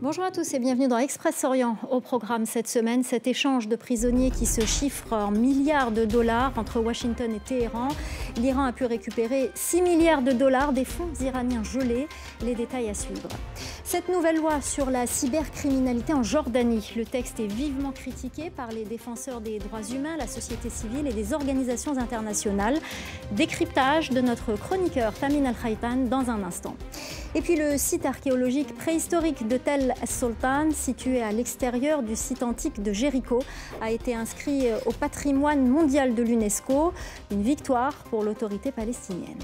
Bonjour à tous et bienvenue dans Express Orient. Au programme cette semaine, cet échange de prisonniers qui se chiffre en milliards de dollars entre Washington et Téhéran. L'Iran a pu récupérer 6 milliards de dollars des fonds iraniens gelés. Les détails à suivre. Cette nouvelle loi sur la cybercriminalité en Jordanie, le texte est vivement critiqué par les défenseurs des droits humains, la société civile et des organisations internationales. Décryptage de notre chroniqueur Tamin Al-Khaitan dans un instant. Et puis le site archéologique préhistorique de Tel Sultan, situé à l'extérieur du site antique de Jéricho, a été inscrit au patrimoine mondial de l'UNESCO. Une victoire pour l'autorité palestinienne.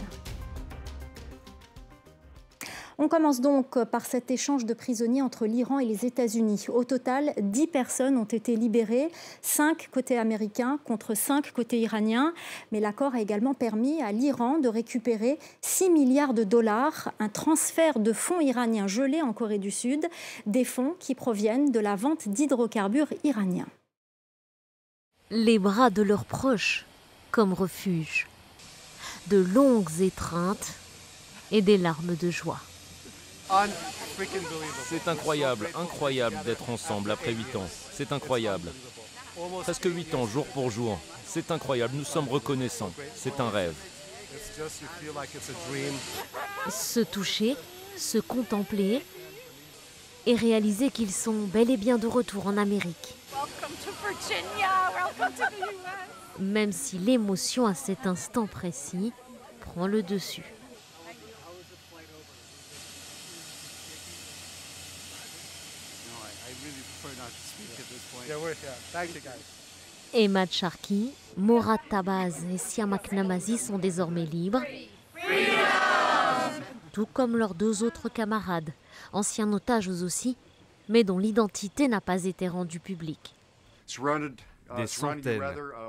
On commence donc par cet échange de prisonniers entre l'Iran et les États-Unis. Au total, 10 personnes ont été libérées, 5 côté américain contre 5 côté iranien. Mais l'accord a également permis à l'Iran de récupérer 6 milliards de dollars, un transfert de fonds iraniens gelés en Corée du Sud, des fonds qui proviennent de la vente d'hydrocarbures iraniens. Les bras de leurs proches comme refuge, de longues étreintes et des larmes de joie. C'est incroyable, incroyable d'être ensemble après 8 ans. C'est incroyable. Presque 8 ans, jour pour jour. C'est incroyable, nous sommes reconnaissants. C'est un rêve. Se toucher, se contempler et réaliser qu'ils sont bel et bien de retour en Amérique. Même si l'émotion à cet instant précis prend le dessus. Emma Charki, Morat Tabaz et Siamak Namazi sont désormais libres, tout comme leurs deux autres camarades, anciens otages aussi, mais dont l'identité n'a pas été rendue publique. Des centaines,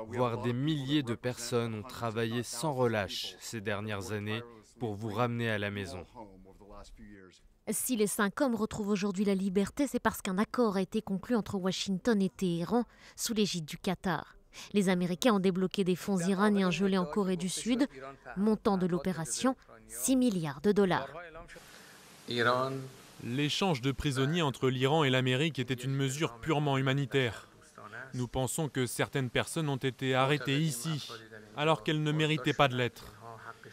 voire des milliers de personnes ont travaillé sans relâche ces dernières années pour vous ramener à la maison. Si les cinq hommes retrouvent aujourd'hui la liberté, c'est parce qu'un accord a été conclu entre Washington et Téhéran sous l'égide du Qatar. Les Américains ont débloqué des fonds iraniens gelés en Corée du Sud, montant de l'opération 6 milliards de dollars. L'échange de prisonniers entre l'Iran et l'Amérique était une mesure purement humanitaire. Nous pensons que certaines personnes ont été arrêtées ici, alors qu'elles ne méritaient pas de l'être.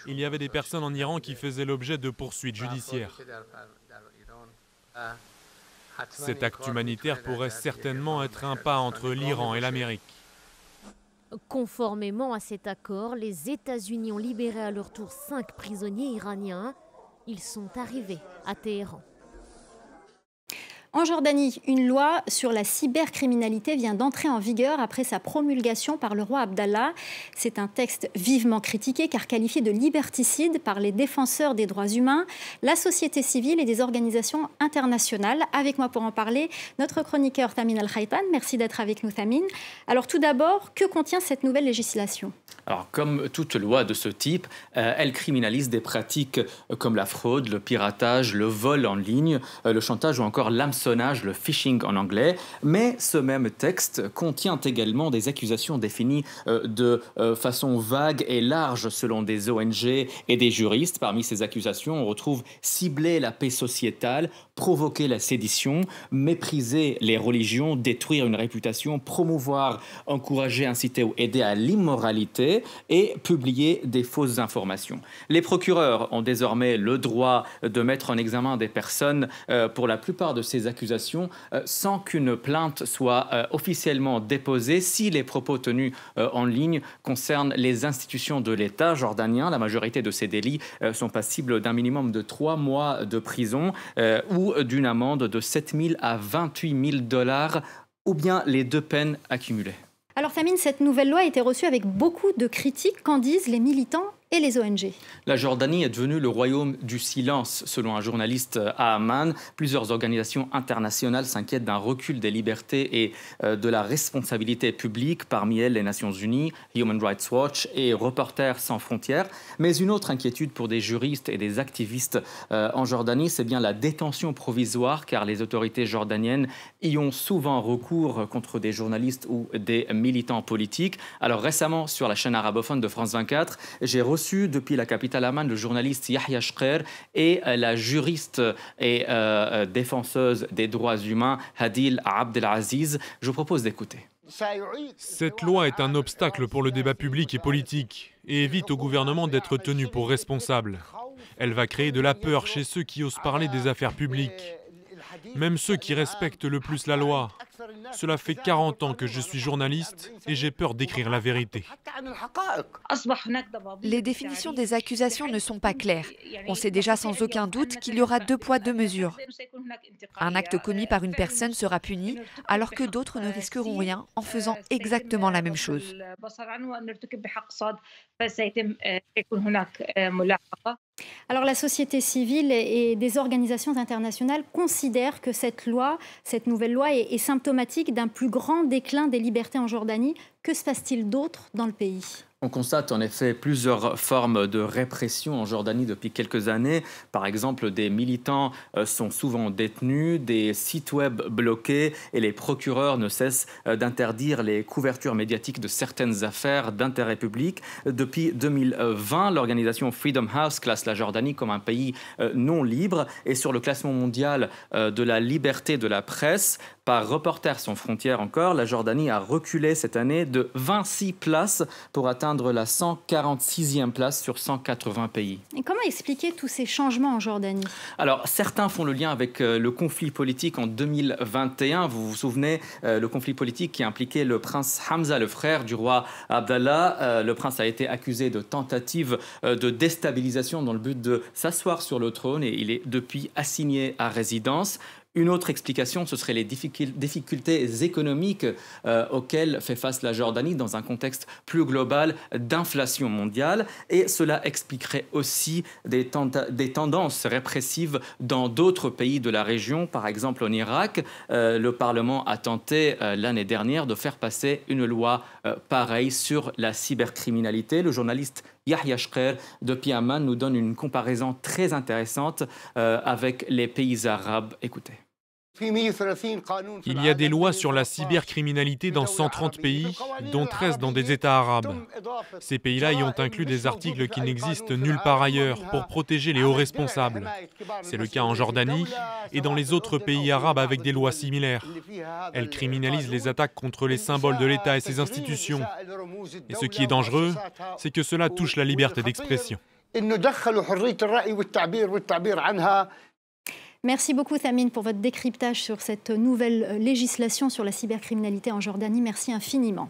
Il y avait des personnes en Iran qui faisaient l'objet de poursuites judiciaires. Cet acte humanitaire pourrait certainement être un pas entre l'Iran et l'Amérique. Conformément à cet accord, les États-Unis ont libéré à leur tour cinq prisonniers iraniens. Ils sont arrivés à Téhéran. En Jordanie, une loi sur la cybercriminalité vient d'entrer en vigueur après sa promulgation par le roi Abdallah. C'est un texte vivement critiqué car qualifié de liberticide par les défenseurs des droits humains, la société civile et des organisations internationales. Avec moi pour en parler, notre chroniqueur Tamin Al-Khaitan. Merci d'être avec nous, Tamin. Alors tout d'abord, que contient cette nouvelle législation? Alors, comme toute loi de ce type, euh, elle criminalise des pratiques euh, comme la fraude, le piratage, le vol en ligne, euh, le chantage ou encore le phishing en anglais. Mais ce même texte contient également des accusations définies de façon vague et large selon des ONG et des juristes. Parmi ces accusations, on retrouve cibler la paix sociétale, provoquer la sédition, mépriser les religions, détruire une réputation, promouvoir, encourager, inciter ou aider à l'immoralité et publier des fausses informations. Les procureurs ont désormais le droit de mettre en examen des personnes euh, pour la plupart de ces accusations euh, sans qu'une plainte soit euh, officiellement déposée si les propos tenus en ligne concernent les institutions de l'État jordanien. La majorité de ces délits sont passibles d'un minimum de trois mois de prison ou d'une amende de 7 000 à 28 000 dollars ou bien les deux peines accumulées. Alors Tamine, cette nouvelle loi a été reçue avec beaucoup de critiques. Qu'en disent les militants? Et les ONG. La Jordanie est devenue le royaume du silence, selon un journaliste à Amman. Plusieurs organisations internationales s'inquiètent d'un recul des libertés et euh, de la responsabilité publique, parmi elles les Nations Unies, Human Rights Watch et Reporters sans frontières. Mais une autre inquiétude pour des juristes et des activistes euh, en Jordanie, c'est bien la détention provisoire, car les autorités jordaniennes y ont souvent recours contre des journalistes ou des militants politiques. Alors récemment, sur la chaîne arabophone de France 24, j'ai reçu depuis la capitale Amman le journaliste Yahya Shker et la juriste et défenseuse des droits humains Hadil Abdelaziz. Je vous propose d'écouter. Cette loi est un obstacle pour le débat public et politique et évite au gouvernement d'être tenu pour responsable. Elle va créer de la peur chez ceux qui osent parler des affaires publiques. Même ceux qui respectent le plus la loi. Cela fait 40 ans que je suis journaliste et j'ai peur d'écrire la vérité. Les définitions des accusations ne sont pas claires. On sait déjà sans aucun doute qu'il y aura deux poids, deux mesures. Un acte commis par une personne sera puni, alors que d'autres ne risqueront rien en faisant exactement la même chose. Alors la société civile et des organisations internationales considèrent que cette loi, cette nouvelle loi, est, symptomatique d'un plus grand déclin des libertés en Jordanie. Que se passe-t-il d'autre dans le pays? On constate en effet plusieurs formes de répression en Jordanie depuis quelques années. Par exemple, des militants euh, sont souvent détenus, des sites web bloqués et les procureurs ne cessent euh, d'interdire les couvertures médiatiques de certaines affaires d'intérêt public. Depuis 2020, l'organisation Freedom House classe la Jordanie comme un pays euh, non libre et sur le classement mondial de la liberté de la presse, par Reporters sans frontières encore, la Jordanie a reculé cette année de 26 places pour atteindre la 146e place sur 180 pays. Et comment expliquer tous ces changements en Jordanie? Alors, certains font le lien avec euh, le conflit politique en 2021. Vous vous souvenez, euh, le conflit politique qui impliquait le prince Hamza, le frère du roi Abdallah. Euh, le prince a été accusé de tentative de déstabilisation dans le but de s'asseoir sur le trône et il est depuis assigné à résidence. Une autre explication, ce serait les difficultés économiques euh, auxquelles fait face la Jordanie dans un contexte plus global d'inflation mondiale. Et cela expliquerait aussi des, tendances répressives dans d'autres pays de la région. Par exemple, en Irak, euh, le Parlement a tenté euh, l'année dernière de faire passer une loi pareille sur la cybercriminalité. Le journaliste Yahya Shker de Piaman nous donne une comparaison très intéressante avec les pays arabes. Écoutez. Il y a des lois sur la cybercriminalité dans 130 pays, dont 13 dans des États arabes. Ces pays-là y ont inclus des articles qui n'existent nulle part ailleurs pour protéger les hauts responsables. C'est le cas en Jordanie et dans les autres pays arabes avec des lois similaires. Elles criminalisent les attaques contre les symboles de l'État et ses institutions. Et ce qui est dangereux, c'est que cela touche la liberté d'expression. Merci beaucoup, Thamine, pour votre décryptage sur cette nouvelle euh, législation sur la cybercriminalité en Jordanie. Merci infiniment.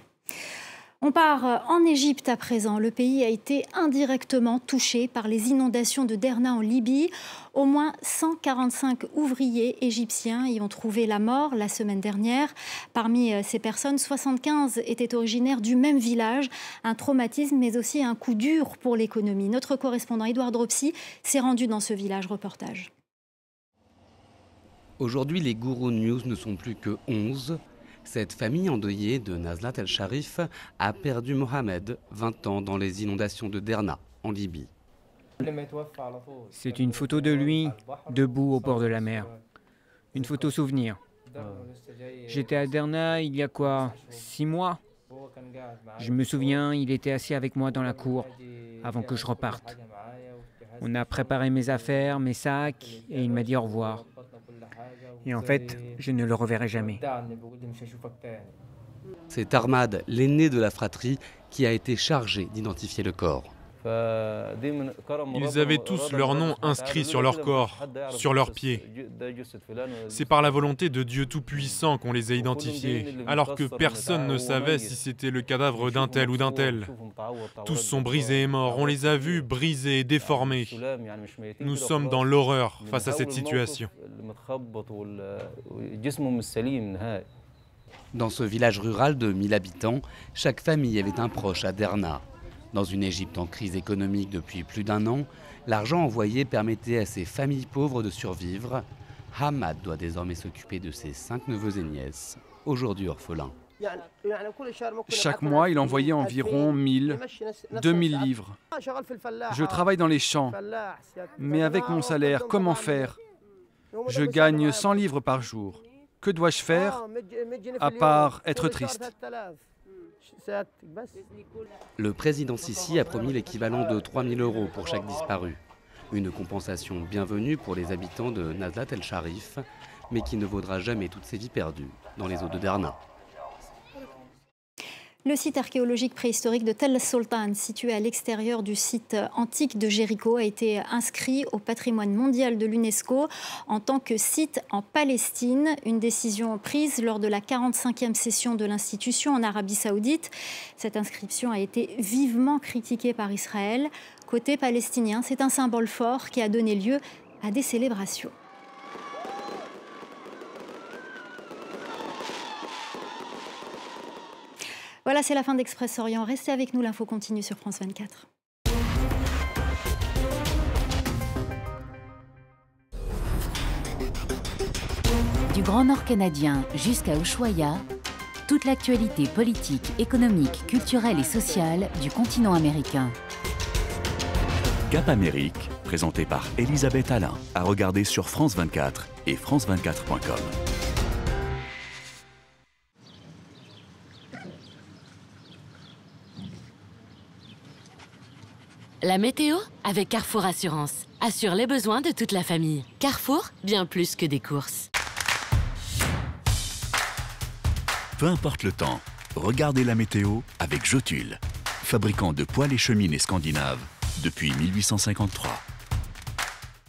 On part euh, en Égypte à présent. Le pays a été indirectement touché par les inondations de Derna en Libye. Au moins 145 ouvriers égyptiens y ont trouvé la mort la semaine dernière. Parmi euh, ces personnes, 75 étaient originaires du même village. Un traumatisme, mais aussi un coup dur pour l'économie. Notre correspondant Edouard Dropsy s'est rendu dans ce village. Reportage. Aujourd'hui, les gourous news ne sont plus que 11. Cette famille endeuillée de Nazlat el-Sharif a perdu Mohamed, 20 ans, dans les inondations de Derna, en Libye. C'est une photo de lui, debout au bord de la mer. Une photo souvenir. J'étais à Derna il y a quoi Six mois? Je me souviens, il était assis avec moi dans la cour avant que je reparte. On a préparé mes affaires, mes sacs, et il m'a dit au revoir. Et en fait, je ne le reverrai jamais. C'est Armad, l'aîné de la fratrie, qui a été chargé d'identifier le corps. Ils avaient tous leur nom inscrit sur leur corps, sur leurs pieds. C'est par la volonté de Dieu Tout-Puissant qu'on les a identifiés, alors que personne ne savait si c'était le cadavre d'un tel ou d'un tel. Tous sont brisés et morts, on les a vus brisés et déformés. Nous sommes dans l'horreur face à cette situation. Dans ce village rural de 1000 habitants, chaque famille avait un proche à Derna. Dans une Égypte en crise économique depuis plus d'un an, l'argent envoyé permettait à ces familles pauvres de survivre. Hamad doit désormais s'occuper de ses cinq neveux et nièces, aujourd'hui orphelins. Chaque mois, il envoyait environ 1000, 2000 livres. Je travaille dans les champs, mais avec mon salaire, comment faire? Je gagne 100 livres par jour. Que dois-je faire? À part être triste Le président Sisi a promis l'équivalent de 3 000 euros pour chaque disparu. Une compensation bienvenue pour les habitants de Nazlat el-Sharif, mais qui ne vaudra jamais toutes ces vies perdues dans les eaux de Derna. Le site archéologique préhistorique de Tel Sultan, situé à l'extérieur du site antique de Jéricho, a été inscrit au patrimoine mondial de l'UNESCO en tant que site en Palestine, une décision prise lors de la 45e session de l'institution en Arabie saoudite. Cette inscription a été vivement critiquée par Israël. Côté palestinien, c'est un symbole fort qui a donné lieu à des célébrations. Voilà, c'est la fin d'Express Orient. Restez avec nous, l'info continue sur France 24. Du Grand Nord canadien jusqu'à Ushuaia, toute l'actualité politique, économique, culturelle et sociale du continent américain. Cap Amérique, présenté par Elisabeth Alain, à regarder sur France 24 et France24.com. La météo avec Carrefour Assurance. Assure les besoins de toute la famille. Carrefour, bien plus que des courses. Peu importe le temps, regardez la météo avec Jotule, fabricant de poêles et cheminées scandinaves depuis 1853.